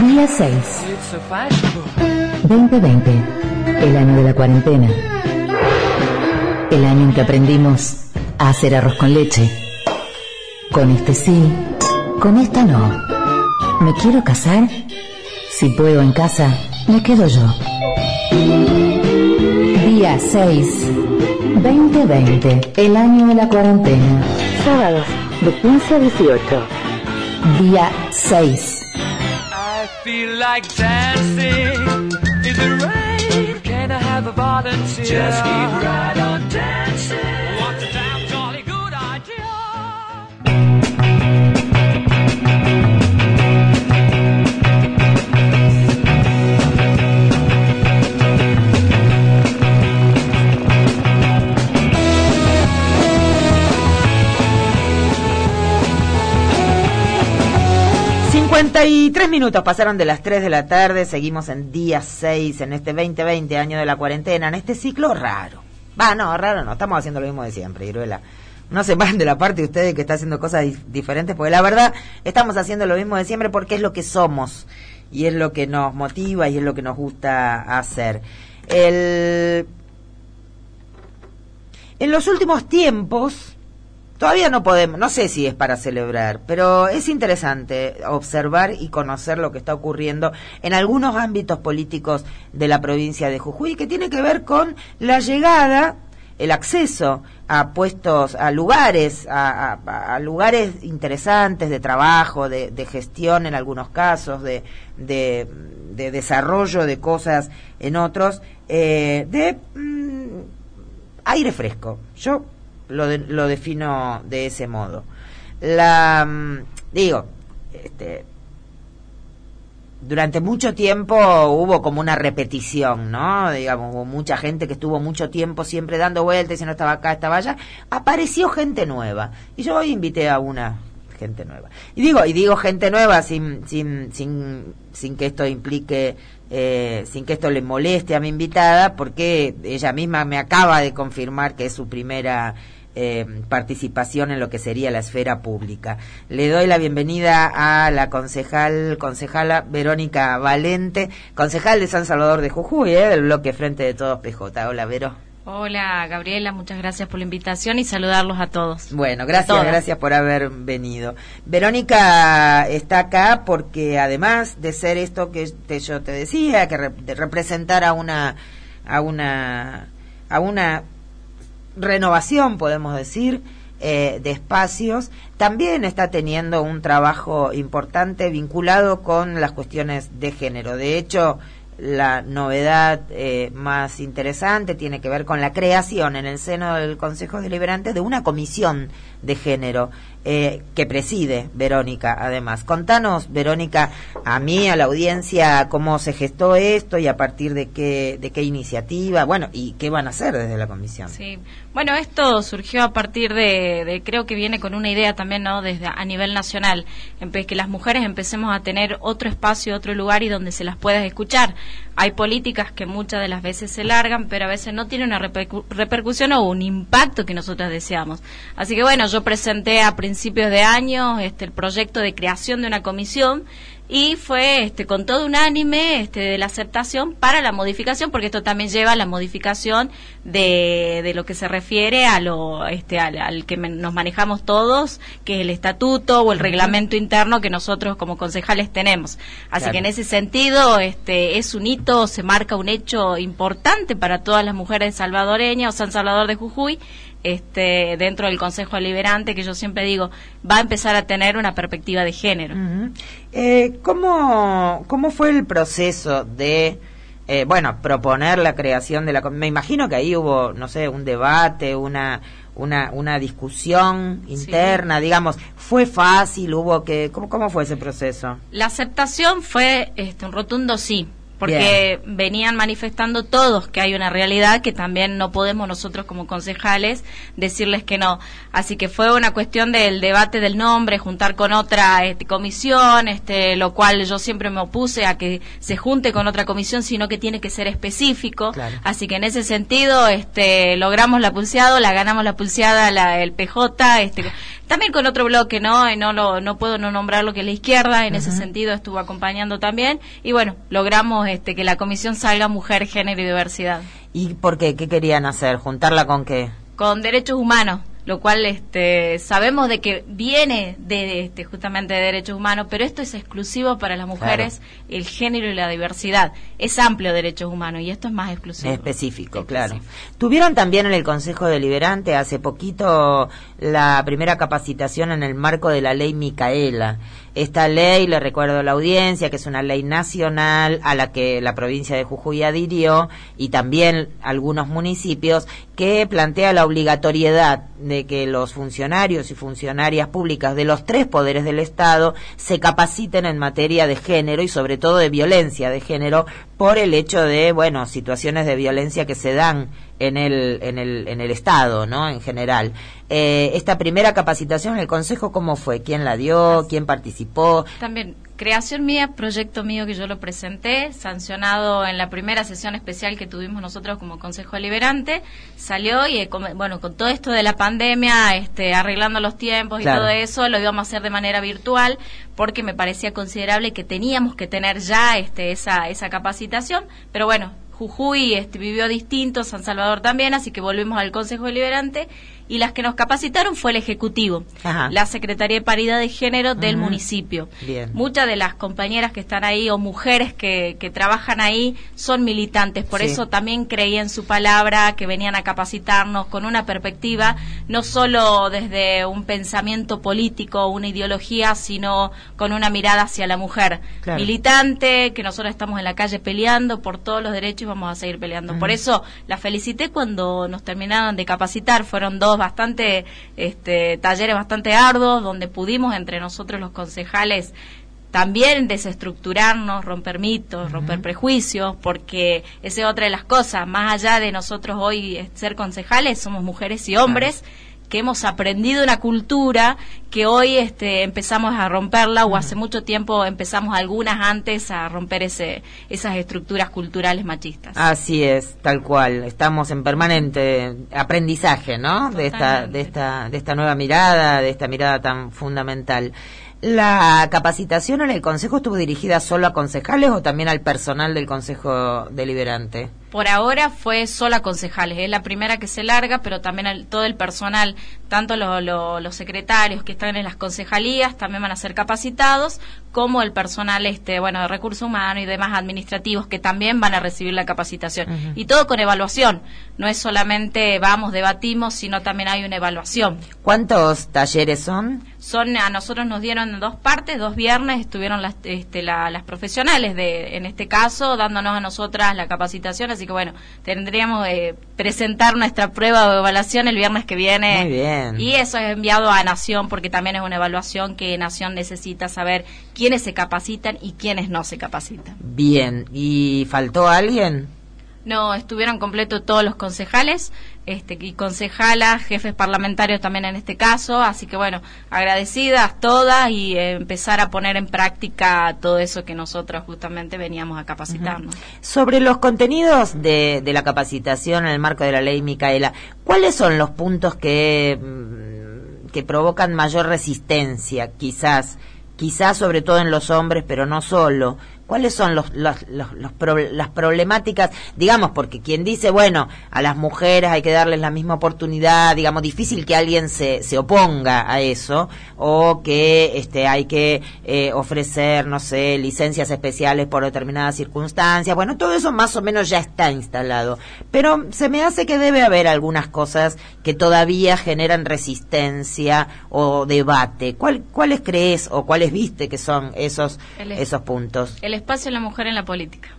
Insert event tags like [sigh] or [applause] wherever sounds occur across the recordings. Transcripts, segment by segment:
Día 6. 2020. El año de la cuarentena. El año en que aprendimos a hacer arroz con leche. Con este sí, con esta no. ¿Me quiero casar? Si puedo en casa, me quedo yo. Día 6. 2020. El año de la cuarentena. Sábados, de 15 a 18. Día 6. Like dancing. Is it right? Can I have a volunteer? Just keep right on 53 minutos pasaron de las 3 de la tarde, seguimos en día 6, en este 2020, año de la cuarentena, en este ciclo raro. Va, no, raro no, estamos haciendo lo mismo de siempre, Iruela. No se van de la parte de ustedes que está haciendo cosas dif- diferentes, porque la verdad estamos haciendo lo mismo de siempre porque es lo que somos y es lo que nos motiva y es lo que nos gusta hacer. El... En los últimos tiempos, Todavía no podemos, no sé si es para celebrar, pero es interesante observar y conocer lo que está ocurriendo en algunos ámbitos políticos de la provincia de Jujuy, que tiene que ver con la llegada, el acceso a puestos, a lugares, a, lugares interesantes de trabajo, de, gestión en algunos casos, de, de, de desarrollo de cosas en otros, eh, de mm, aire fresco. Yo lo, de- lo defino de ese modo. La mm, digo, este, durante mucho tiempo hubo como una repetición, ¿no? Digamos, hubo mucha gente que estuvo mucho tiempo siempre dando vueltas y no estaba acá, estaba allá. Apareció gente nueva. Y yo hoy invité a una gente nueva. Y digo, y digo gente nueva sin, sin, sin, sin que esto implique, eh, sin que esto le moleste a mi invitada, porque ella misma me acaba de confirmar que es su primera eh, participación en lo que sería la esfera pública. Le doy la bienvenida a la concejal, concejala Verónica Valente, concejal de San Salvador de Jujuy, eh, del bloque Frente de Todos PJ. Hola, Vero. Hola Gabriela, muchas gracias por la invitación y saludarlos a todos. Bueno, gracias, gracias por haber venido. Verónica está acá porque además de ser esto que te- yo te decía, que re- de representar a una, a una, a una renovación, podemos decir, eh, de espacios, también está teniendo un trabajo importante vinculado con las cuestiones de género. De hecho, la novedad eh, más interesante tiene que ver con la creación en el seno del Consejo Deliberante de una comisión de género eh, que preside Verónica, además. Contanos, Verónica, a mí, a la audiencia, cómo se gestó esto y a partir de qué, de qué iniciativa, bueno, y qué van a hacer desde la comisión. Sí. Bueno, esto surgió a partir de, de- creo que viene con una idea también, ¿no? Desde a nivel nacional, que las mujeres empecemos a tener otro espacio, otro lugar y donde se las puedas escuchar. Hay políticas que muchas de las veces se largan, pero a veces no tienen una repercu- repercusión o un impacto que nosotras deseamos. Así que bueno, yo presenté a principios de año este el proyecto de creación de una comisión y fue este con todo unánime este de la aceptación para la modificación porque esto también lleva a la modificación de, de lo que se refiere a lo este al, al que nos manejamos todos que es el estatuto o el reglamento interno que nosotros como concejales tenemos así Claro. que en ese sentido este es un hito se marca un hecho importante para todas las mujeres salvadoreñas o San Salvador de Jujuy este dentro del Consejo Deliberante que yo siempre digo va a empezar a tener una perspectiva de género. Eh, ¿cómo, ¿Cómo fue el proceso de, eh, bueno, proponer la creación de la... Me imagino que ahí hubo, no sé, un debate, una, una, una discusión interna, digamos. ¿Fue fácil? ¿Hubo que... ¿Cómo, cómo fue ese proceso? La aceptación fue este, un rotundo sí. Porque venían manifestando todos que hay una realidad que también no podemos nosotros como concejales decirles que no. Así que fue una cuestión del debate del nombre, juntar con otra este, comisión, este, lo cual yo siempre me opuse a que se junte con otra comisión, sino que tiene que ser específico. Así que en ese sentido este, logramos la pulseada, la ganamos la pulseada, la, el PJ, este, también con otro bloque, ¿no? no, lo, no puedo no nombrar lo que es la izquierda, en ese sentido estuvo acompañando también. Y bueno, logramos este, que la comisión salga mujer, género y diversidad. ¿Y por qué? ¿Qué querían hacer? ¿Juntarla con qué? Con derechos humanos lo cual este, sabemos de que viene de este, justamente de derechos humanos, pero esto es exclusivo para las mujeres, el género y la diversidad. Es amplio derechos humanos y esto es más exclusivo. Específico, claro. Tuvieron también en el Consejo Deliberante hace poquito la primera capacitación en el marco de la ley Micaela. Esta ley, le recuerdo a la audiencia, que es una ley nacional a la que la provincia de Jujuy adhirió y también algunos municipios, que plantea la obligatoriedad de que los funcionarios y funcionarias públicas de los tres poderes del Estado se capaciten en materia de género y sobre todo de violencia de género por el hecho de, bueno, situaciones de violencia que se dan en el, en el, en el Estado, ¿no? En general. Eh, esta primera capacitación en el Consejo, ¿cómo fue? ¿Quién la dio? ¿Quién participó? También, creación mía, proyecto mío que yo lo presenté, sancionado en la primera sesión especial que tuvimos nosotros como Consejo Liberante, salió y, eh, bueno, con todo esto de la pandemia, este, arreglando los tiempos y todo eso, lo íbamos a hacer de manera virtual, porque me parecía considerable que teníamos que tener ya este, esa, esa capacitación, pero bueno, Jujuy este, vivió distinto, San Salvador también, así que volvimos al Consejo Deliberante y las que nos capacitaron fue el Ejecutivo, la Secretaría de Paridad de Género del municipio. Muchas de las compañeras que están ahí o mujeres que, que trabajan ahí son militantes, por eso también creí en su palabra, que venían a capacitarnos con una perspectiva, no solo desde un pensamiento político, una ideología, sino con una mirada hacia la mujer. Militante, que nosotros estamos en la calle peleando por todos los derechos y vamos a seguir peleando. Por eso la felicité cuando nos terminaron de capacitar, fueron dos bastante, este, talleres bastante arduos, donde pudimos entre nosotros los concejales también desestructurarnos, romper mitos, romper prejuicios, porque esa es otra de las cosas, más allá de nosotros hoy ser concejales, somos mujeres y hombres que hemos aprendido una cultura que hoy este, empezamos a romperla o hace mucho tiempo empezamos algunas antes a romper ese, esas estructuras culturales machistas. Así es, tal cual. Estamos en permanente aprendizaje, ¿no? De esta, de esta, de esta nueva mirada, de esta mirada tan fundamental. ¿La capacitación en el Consejo estuvo dirigida solo a concejales o también al personal del Consejo Deliberante? Por ahora fue solo a concejales, es la primera que se larga, pero también todo el personal, tanto los secretarios que están en las concejalías, también van a ser capacitados, como el personal este bueno de recursos humanos y demás administrativos que también van a recibir la capacitación. Y todo con evaluación. No es solamente vamos debatimos sino también hay una evaluación. Cuántos talleres son son a nosotros nos dieron dos partes dos viernes estuvieron las este, las profesionales de en este caso dándonos a nosotras la capacitación así que bueno tendríamos eh, presentar nuestra prueba de evaluación el viernes que viene Muy bien. y eso es enviado a Nación porque también es una evaluación que Nación necesita saber quién quiénes se capacitan y quiénes no se capacitan. Bien, ¿y faltó alguien? No, estuvieron completos todos los concejales este, y concejalas, jefes parlamentarios también en este caso, así que bueno, agradecidas todas y empezar a poner en práctica todo eso que nosotros justamente veníamos a capacitarnos. Sobre los contenidos de, de la capacitación en el marco de la ley Micaela, ¿cuáles son los puntos que, mm, que provocan mayor resistencia quizás? quizás sobre todo en los hombres, pero no solo, ¿Cuáles son los, los, los, las problemáticas? Digamos, porque quien dice, bueno, a las mujeres hay que darles la misma oportunidad, digamos, difícil que alguien se, se oponga a eso, o que este, hay que eh, ofrecer, no sé, licencias especiales por determinadas circunstancias. Bueno, todo eso más o menos ya está instalado. Pero se me hace que debe haber algunas cosas que todavía generan resistencia o debate. ¿Cuál, ¿Cuáles crees o cuáles viste que son esos, esos puntos? Espacio de la mujer en la política.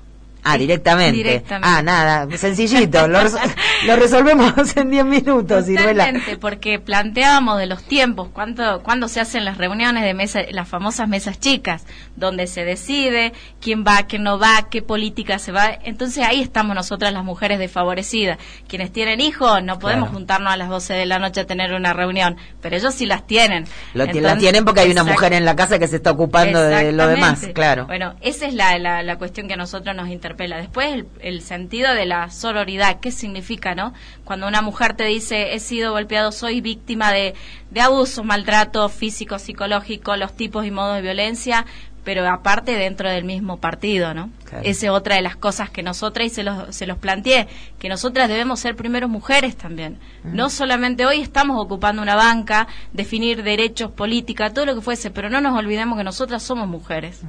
Ah, directamente. Directamente. Ah, nada, sencillito. lo, res- [laughs] lo resolvemos en 10 minutos. Totalmente, porque planteábamos de los tiempos, cuándo se hacen las reuniones de mesa, las famosas mesas chicas, donde se decide quién va, quién no va, qué política se va. Entonces ahí estamos nosotras las mujeres desfavorecidas. Quienes tienen hijos, no podemos Claro. juntarnos a las 12 de la noche a tener una reunión, pero ellos sí las tienen. Lo, ti- la Entonces- tienen porque hay una mujer en la casa que se está ocupando de lo demás, claro. Bueno, esa es la, la, la cuestión que a nosotros nos interpela. Después, el, el sentido de la sororidad, ¿qué significa, no? Cuando una mujer te dice, he sido golpeado, soy víctima de, de abuso, maltrato físico, psicológico, los tipos y modos de violencia, pero aparte dentro del mismo partido, ¿no? Claro. Esa es otra de las cosas que nosotras, y se los, se los planteé, que nosotras debemos ser primero mujeres también. No solamente hoy estamos ocupando una banca, definir derechos, política, todo lo que fuese, pero no nos olvidemos que nosotras somos mujeres.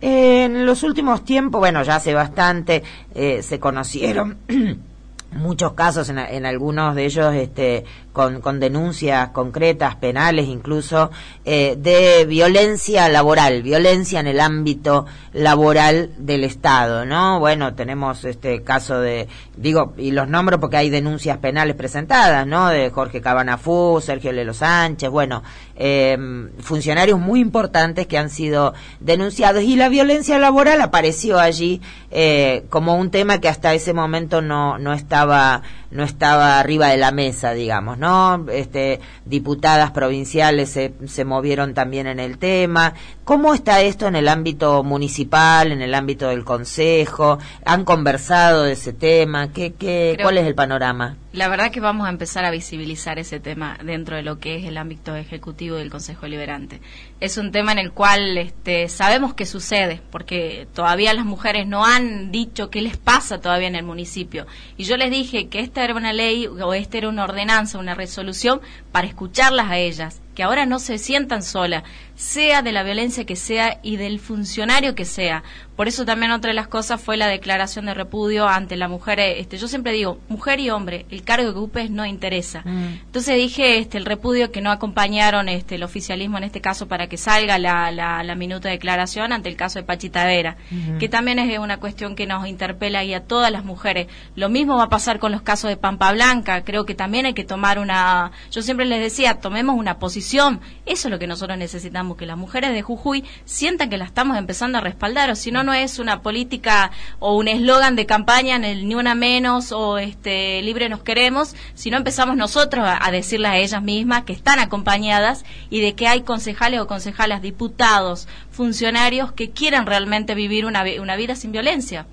En los últimos tiempos, bueno, ya hace bastante, eh, se conocieron [clears throat] muchos casos, en, en algunos de ellos este, con, con denuncias concretas, penales incluso, eh, de violencia laboral, violencia en el ámbito laboral del Estado, ¿no? Bueno, tenemos este caso de, digo, y los nombro porque hay denuncias penales presentadas, ¿no? De Jorge Cabanafú, Sergio Lelo Sánchez, bueno, eh, funcionarios muy importantes que han sido denunciados. Y la violencia laboral apareció allí eh, como un tema que hasta ese momento no, no estaba no estaba arriba de la mesa, digamos, ¿no? Este, diputadas provinciales se, se movieron también en el tema. ¿Cómo está esto en el ámbito municipal, en el ámbito del consejo? ¿Han conversado de ese tema? ¿Qué, qué, Creo- ¿Cuál es el panorama? La verdad que vamos a empezar a visibilizar ese tema dentro de lo que es el ámbito ejecutivo del Consejo Liberante. Es un tema en el cual este, sabemos que sucede, porque todavía las mujeres no han dicho qué les pasa todavía en el municipio. Y yo les dije que esta era una ley o esta era una ordenanza, una resolución para escucharlas a ellas, que ahora no se sientan solas, sea de la violencia que sea y del funcionario que sea. Por eso también otra de las cosas fue la declaración de repudio ante la mujer. Este, yo siempre digo, mujer y hombre, el cargo que ocupes no interesa. Entonces dije este, el repudio que no acompañaron este, el oficialismo en este caso para que salga la, la, la minuta de declaración ante el caso de Pachita Vera, que también es una cuestión que nos interpela y a todas las mujeres. Lo mismo va a pasar con los casos de Pampa Blanca. Creo que también hay que tomar una. Yo siempre les decía, tomemos una posición. Eso es lo que nosotros necesitamos, que las mujeres de Jujuy sientan que la estamos empezando a respaldar, o si no, no es una política o un eslogan de campaña en el ni una menos o este libre nos queremos, sino empezamos nosotros a, a decirles a ellas mismas que están acompañadas y de que hay concejales o concejalas, diputados, funcionarios que quieren realmente vivir una, una vida sin violencia.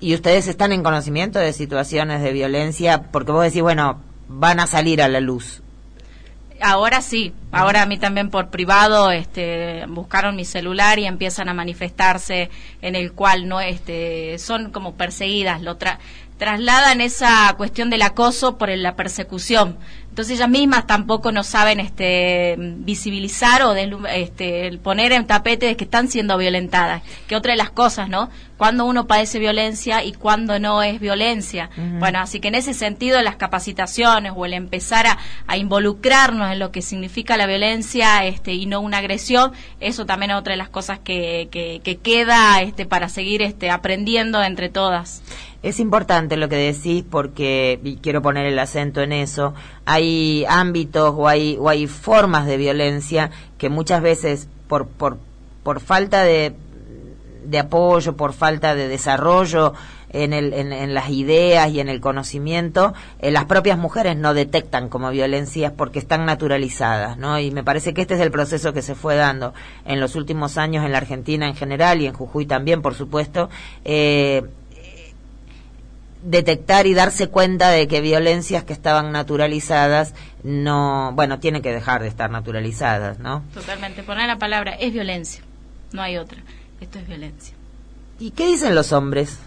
¿Y ustedes están en conocimiento de situaciones de violencia? Porque vos decís, bueno, van a salir a la luz. Ahora sí, ahora a mí también por privado este, buscaron mi celular y empiezan a manifestarse en el cual no este, son como perseguidas, lo tra- trasladan esa cuestión del acoso por la persecución. Entonces ellas mismas tampoco no saben este, visibilizar o este, poner en tapete de que están siendo violentadas. Que otra de las cosas, ¿no? Cuando uno padece violencia y cuando no es violencia. Bueno, así que en ese sentido las capacitaciones o el empezar a, a involucrarnos en lo que significa la violencia este, y no una agresión, eso también es otra de las cosas que, que, que queda este, para seguir este, aprendiendo entre todas. Es importante lo que decís porque, y quiero poner el acento en eso, hay ámbitos o hay, o hay formas de violencia que muchas veces por, por, por falta de, de apoyo, por falta de desarrollo en, el, en, las ideas y en el conocimiento, eh, las propias mujeres no detectan como violencias porque están naturalizadas, ¿no? Y me parece que este es el proceso que se fue dando en los últimos años en la Argentina en general y en Jujuy también, por supuesto. Eh, detectar y darse cuenta de que violencias que estaban naturalizadas no, bueno, tienen que dejar de estar naturalizadas, ¿no? Totalmente. Poner la palabra es violencia, no hay otra. Esto es violencia. ¿Y qué dicen los hombres?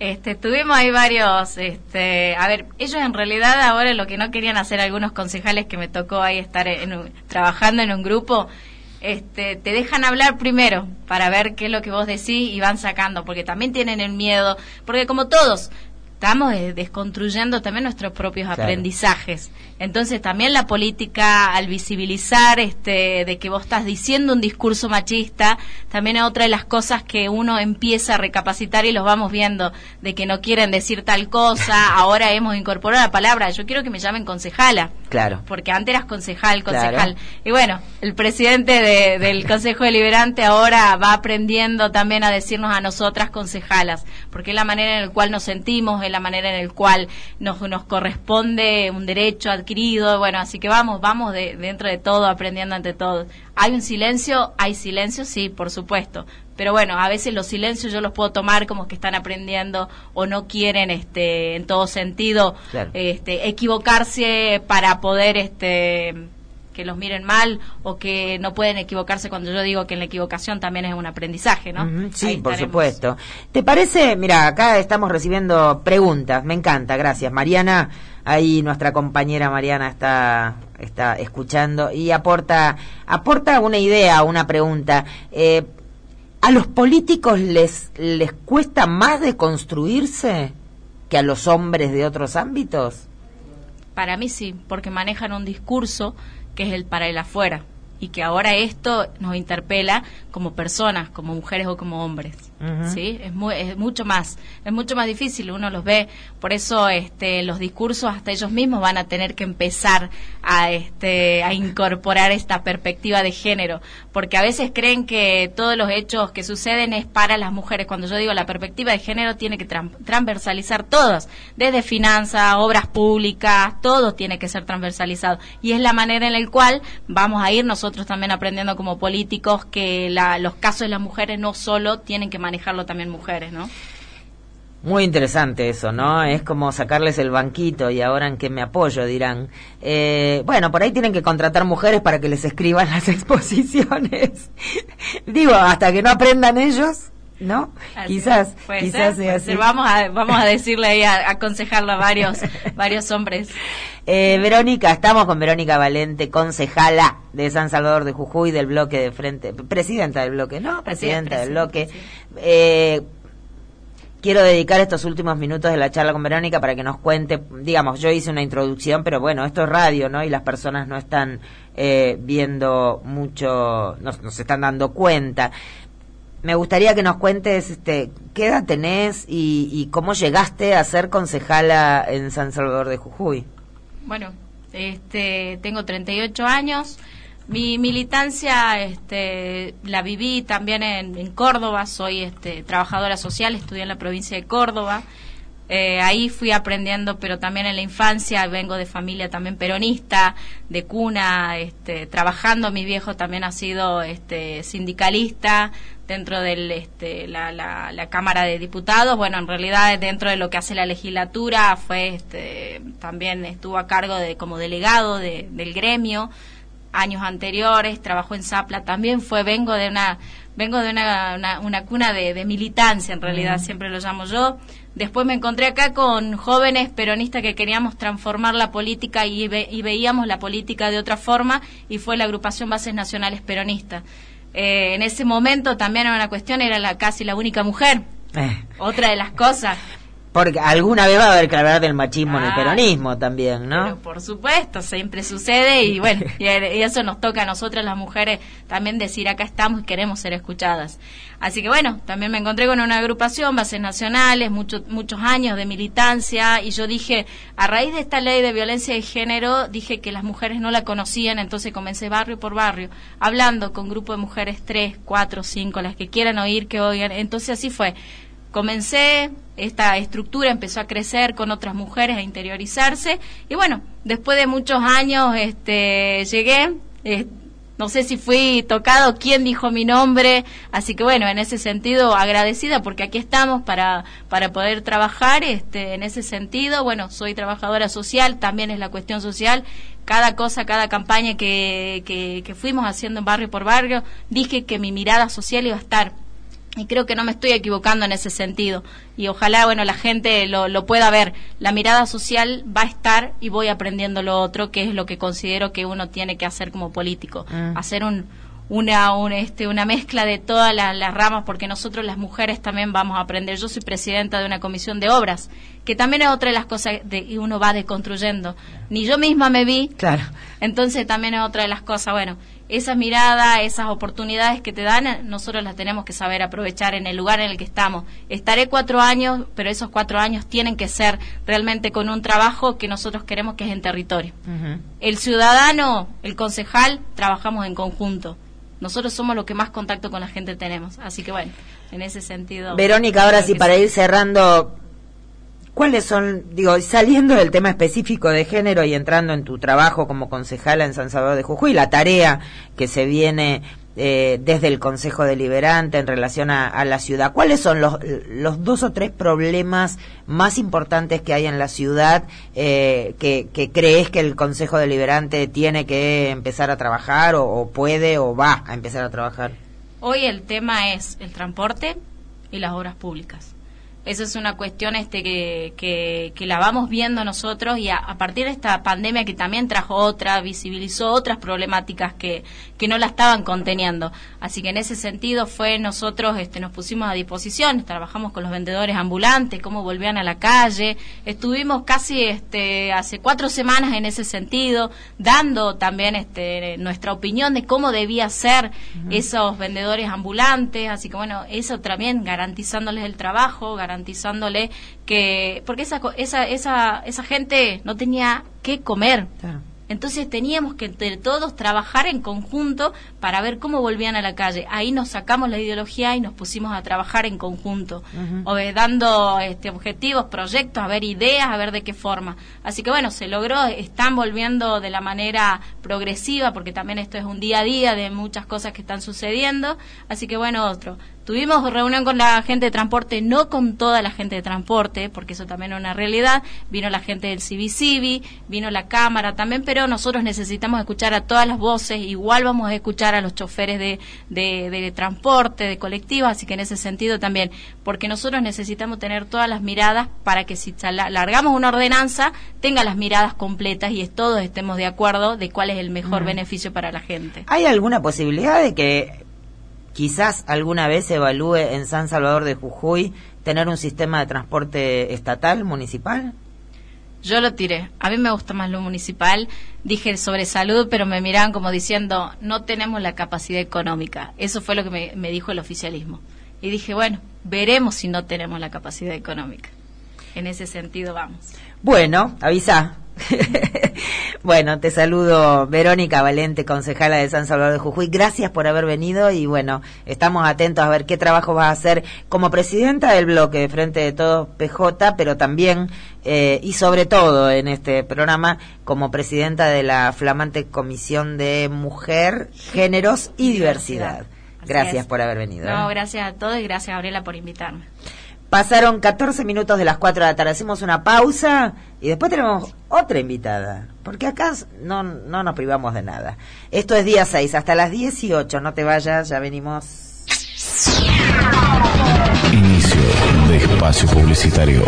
Este, tuvimos ahí varios, este, a ver, ellos en realidad ahora lo que no querían hacer algunos concejales que me tocó ahí estar en un- trabajando en un grupo, este, te dejan hablar primero para ver qué es lo que vos decís y van sacando, porque también tienen el miedo, porque como todos, estamos eh, desconstruyendo también nuestros propios aprendizajes. Entonces también la política al visibilizar este de que vos estás diciendo un discurso machista, también es otra de las cosas que uno empieza a recapacitar y los vamos viendo de que no quieren decir tal cosa, [laughs] ahora hemos incorporado la palabra, yo quiero que me llamen concejala. Claro. Porque antes eras concejal, concejal. Y bueno, el presidente del [laughs] Consejo Deliberante ahora va aprendiendo también a decirnos a nosotras concejalas, porque es la manera en la cual nos sentimos, es la manera en la cual nos, nos corresponde un derecho adquirido, bueno, así que vamos, vamos de, dentro de todo, aprendiendo ante todo. ¿Hay un silencio? Hay silencio, sí, por supuesto, pero bueno, a veces los silencios yo los puedo tomar como que están aprendiendo o no quieren este en todo sentido este equivocarse para poder este que los miren mal o que no pueden equivocarse cuando yo digo que en la equivocación también es un aprendizaje, ¿no? sí, por supuesto. ¿Te parece? Mira, acá estamos recibiendo preguntas, me encanta, gracias. Mariana, ahí nuestra compañera Mariana está está escuchando y aporta aporta una idea, una pregunta. Eh, ¿A los políticos les les cuesta más deconstruirse que a los hombres de otros ámbitos? Para mí sí, porque manejan un discurso que es el para el afuera y que ahora esto nos interpela como personas, como mujeres o como hombres. ¿sí? Es, muy, es mucho más, es mucho más difícil, uno los ve, por eso este, los discursos hasta ellos mismos van a tener que empezar a, este, a incorporar esta perspectiva de género, porque a veces creen que todos los hechos que suceden es para las mujeres, cuando yo digo la perspectiva de género tiene que transversalizar todas, desde finanzas, obras públicas, todo tiene que ser transversalizado, y es la manera en la cual vamos a ir nosotros también aprendiendo como políticos que los casos de las mujeres no solo tienen que manejarlo también mujeres, ¿no? Muy interesante eso, ¿no? Es como sacarles el banquito y ahora en qué me apoyo, dirán. Eh, bueno, por ahí tienen que contratar mujeres para que les escriban las [laughs] exposiciones. Digo, hasta que no aprendan ellos, ¿no? quizás, quizás sea así. Vamos a, vamos a decirle ahí, a, aconsejarlo a varios, [laughs] varios hombres. Eh, Verónica, estamos con Verónica Valente, concejala de San Salvador de Jujuy, del bloque de frente, presidenta del bloque, ¿no? Presidenta, del bloque. Eh, quiero dedicar estos últimos minutos de la charla con Verónica para que nos cuente, digamos, yo hice una introducción, pero bueno, esto es radio, ¿no? Y las personas no están eh, viendo mucho, no, no se están dando cuenta me gustaría que nos cuentes este, qué edad tenés y, cómo llegaste a ser concejala en San Salvador de Jujuy. Bueno, este, tengo 38 años. Mi militancia este, la viví también en, Córdoba. Soy este, trabajadora social, estudié en la provincia de Córdoba. Eh, ahí fui aprendiendo, pero también en la infancia vengo de familia también peronista, de cuna, este, trabajando. Mi viejo también ha sido este, sindicalista, dentro de este, la, la, Cámara de Diputados. Bueno, en realidad dentro de lo que hace la legislatura fue este, también estuvo a cargo de como delegado de, del gremio años anteriores, trabajó en Zapla, también fue, vengo de una, vengo de una, una, cuna de, militancia, en realidad, siempre lo llamo yo. Después me encontré acá con jóvenes peronistas que queríamos transformar la política y, y veíamos la política de otra forma y fue la agrupación Bases Nacionales Peronistas. Eh, en ese momento también era una cuestión, era la, casi la única mujer. Eh. Otra de las cosas. Porque alguna vez va a haber que hablar del machismo en el peronismo también, ¿no? por supuesto, siempre sucede y bueno, [laughs] y eso nos toca a nosotras las mujeres también decir acá estamos y queremos ser escuchadas. Así que bueno, también me encontré con una agrupación, bases nacionales, muchos muchos años de militancia y yo dije, a raíz de esta ley de violencia de género, dije que las mujeres no la conocían, entonces comencé barrio por barrio, hablando con grupo de mujeres, tres, cuatro, cinco, las que quieran oír, que oigan. Entonces así fue comencé, esta estructura empezó a crecer con otras mujeres, a interiorizarse, y bueno, después de muchos años este, llegué, eh, no sé si fui tocado, quién dijo mi nombre, así que bueno, en ese sentido agradecida porque aquí estamos para, para poder trabajar, este, en ese sentido, bueno, soy trabajadora social, también es la cuestión social, cada cosa, cada campaña que, que, que fuimos haciendo barrio por barrio, dije que mi mirada social iba a estar y creo que no me estoy equivocando en ese sentido. Y ojalá, bueno, la gente lo, lo, pueda ver. La mirada social va a estar y voy aprendiendo lo otro, que es lo que considero que uno tiene que hacer como político. Mm. Hacer un, una, un, este, una mezcla de todas las ramas, porque nosotros las mujeres también vamos a aprender. Yo soy presidenta de una comisión de obras que también es otra de las cosas que uno va deconstruyendo. Ni yo misma me vi, Claro. entonces también es otra de las cosas, bueno, esa mirada, esas oportunidades que te dan, nosotros las tenemos que saber aprovechar en el lugar en el que estamos. Estaré cuatro años, pero esos cuatro años tienen que ser realmente con un trabajo que nosotros queremos que es en territorio. El ciudadano, el concejal, trabajamos en conjunto. Nosotros somos los que más contacto con la gente tenemos. Así que bueno, en ese sentido. Verónica, ahora sí, para ir cerrando, ¿cuáles son, digo, saliendo del tema específico de género y entrando en tu trabajo como concejala en San Salvador de Jujuy, la tarea que se viene eh, desde el Consejo Deliberante en relación a, la ciudad, ¿cuáles son los, dos o tres problemas más importantes que hay en la ciudad eh, que, que crees que el Consejo Deliberante tiene que empezar a trabajar o puede o va a empezar a trabajar? Hoy el tema es el transporte y las obras públicas. Esa es una cuestión este que, que, que la vamos viendo nosotros y a, a partir de esta pandemia que también trajo otra, visibilizó otras problemáticas que, que no la estaban conteniendo. Así que en ese sentido fue nosotros este, nos pusimos a disposición, trabajamos con los vendedores ambulantes, cómo volvían a la calle, estuvimos casi este, hace cuatro semanas en ese sentido, dando también este, nuestra opinión de cómo debía ser esos vendedores ambulantes, así que bueno, eso también garantizándoles el trabajo, garantizándole que, porque esa, esa, esa, esa gente no tenía qué comer. Entonces teníamos que entre todos trabajar en conjunto para ver cómo volvían a la calle. Ahí nos sacamos la ideología y nos pusimos a trabajar en conjunto, eh, dando este, objetivos, proyectos, a ver ideas, a ver de qué forma. Así que bueno, se logró, están volviendo de la manera progresiva, porque también esto es un día a día de muchas cosas que están sucediendo. Así que bueno, otro. Tuvimos reunión con la gente de transporte, no con toda la gente de transporte, porque eso también es una realidad. Vino la gente del CIVI-CIVI, vino la Cámara también, pero nosotros necesitamos escuchar a todas las voces. Igual vamos a escuchar a los choferes de, de, de transporte, de colectivos, así que en ese sentido también, porque nosotros necesitamos tener todas las miradas para que si largamos una ordenanza, tenga las miradas completas y todos estemos de acuerdo de cuál es el mejor beneficio para la gente. ¿Hay alguna posibilidad de que quizás alguna vez evalúe en San Salvador de Jujuy tener un sistema de transporte estatal, municipal? Yo lo tiré. A mí me gusta más lo municipal. Dije sobre salud, pero me miraban como diciendo, no tenemos la capacidad económica. Eso fue lo que me, me dijo el oficialismo. Y dije, bueno, veremos si no tenemos la capacidad económica. En ese sentido vamos. Bueno, avisa. [laughs] bueno, te saludo Verónica Valente, concejala de San Salvador de Jujuy. Gracias por haber venido y bueno, estamos atentos a ver qué trabajo vas a hacer como presidenta del bloque de Frente de Todos PJ, pero también eh, y sobre todo en este programa como presidenta de la flamante Comisión de Mujer, Géneros y Diversidad. Gracias es. por haber venido. No, ¿eh? gracias a todos y gracias Gabriela por invitarme. Pasaron 14 minutos de las 4 de la tarde. Hacemos una pausa y después tenemos otra invitada. Porque acá no, no nos privamos de nada. Esto es día 6, hasta las 18. No te vayas, ya venimos. Inicio de espacio publicitario.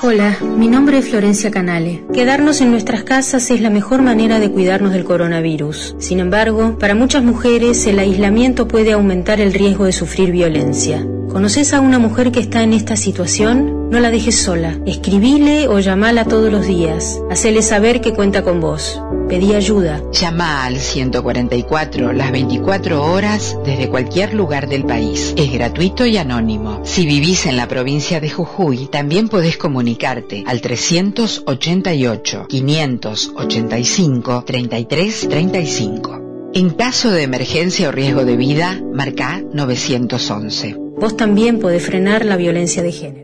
Hola, mi nombre es Florencia Canale. Quedarnos en nuestras casas es la mejor manera de cuidarnos del coronavirus. Sin embargo, para muchas mujeres el aislamiento puede aumentar el riesgo de sufrir violencia. ¿Conoces a una mujer que está en esta situación? No la dejes sola. Escribile o llamala todos los días. Hacele saber que cuenta con vos. Pedí ayuda. Llama al 144 las 24 horas desde cualquier lugar del país. Es gratuito y anónimo. Si vivís en la provincia de Jujuy, también podés comunicarte al 388 585 3335. En caso de emergencia o riesgo de vida, marca 911. Vos también podés frenar la violencia de género.